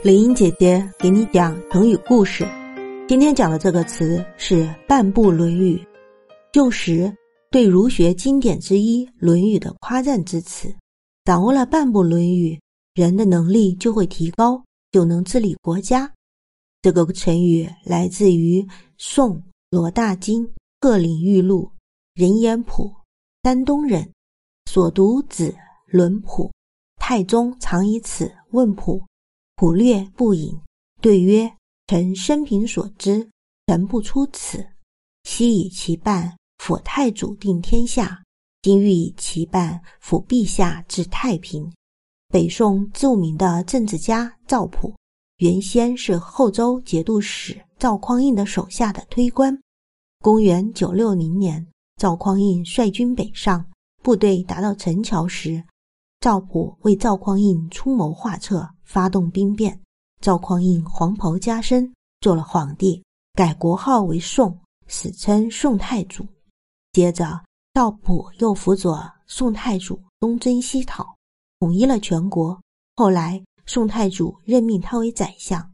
林英姐姐给你讲成语故事。今天讲的这个词是“半部论语”，旧时对儒学经典之一《论语》的夸赞之词。掌握了半部《论语》，人的能力就会提高，就能治理国家。这个成语来自于宋罗大经鹤岭玉录人言谱，山东人，所读子论谱，太宗常以此问谱。普略不引，对曰：“臣生平所知，臣不出此。昔以其半辅太祖定天下，今欲以其半辅陛下治太平。”北宋著名的政治家赵普，原先是后周节度使赵匡胤的手下的推官。公元九六零年，赵匡胤率军北上，部队达到陈桥时。赵普为赵匡胤出谋划策，发动兵变。赵匡胤黄袍加身，做了皇帝，改国号为宋，史称宋太祖。接着，赵普又辅佐宋太祖东征西讨，统一了全国。后来，宋太祖任命他为宰相。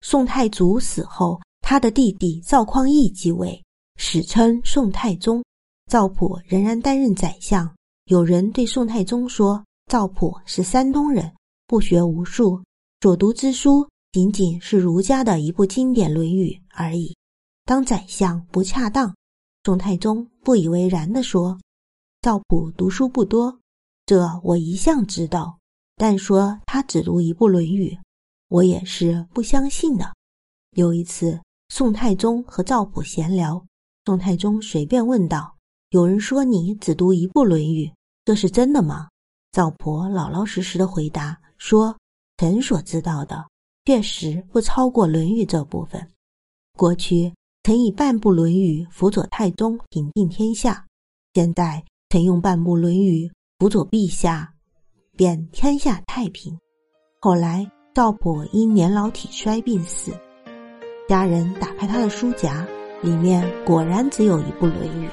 宋太祖死后，他的弟弟赵匡胤继位，史称宋太宗。赵普仍然担任宰相。有人对宋太宗说。赵普是山东人，不学无术，所读之书仅仅是儒家的一部经典《论语》而已。当宰相不恰当，宋太宗不以为然地说：“赵普读书不多，这我一向知道，但说他只读一部《论语》，我也是不相信的。”有一次，宋太宗和赵普闲聊，宋太宗随便问道：“有人说你只读一部《论语》，这是真的吗？”赵婆老老实实的回答说：“臣所知道的，确实不超过《论语》这部分。过去曾以半部《论语》辅佐太宗平定天下，现在曾用半部《论语》辅佐陛下，便天下太平。后来赵普因年老体衰病死，家人打开他的书夹，里面果然只有一部《论语》。”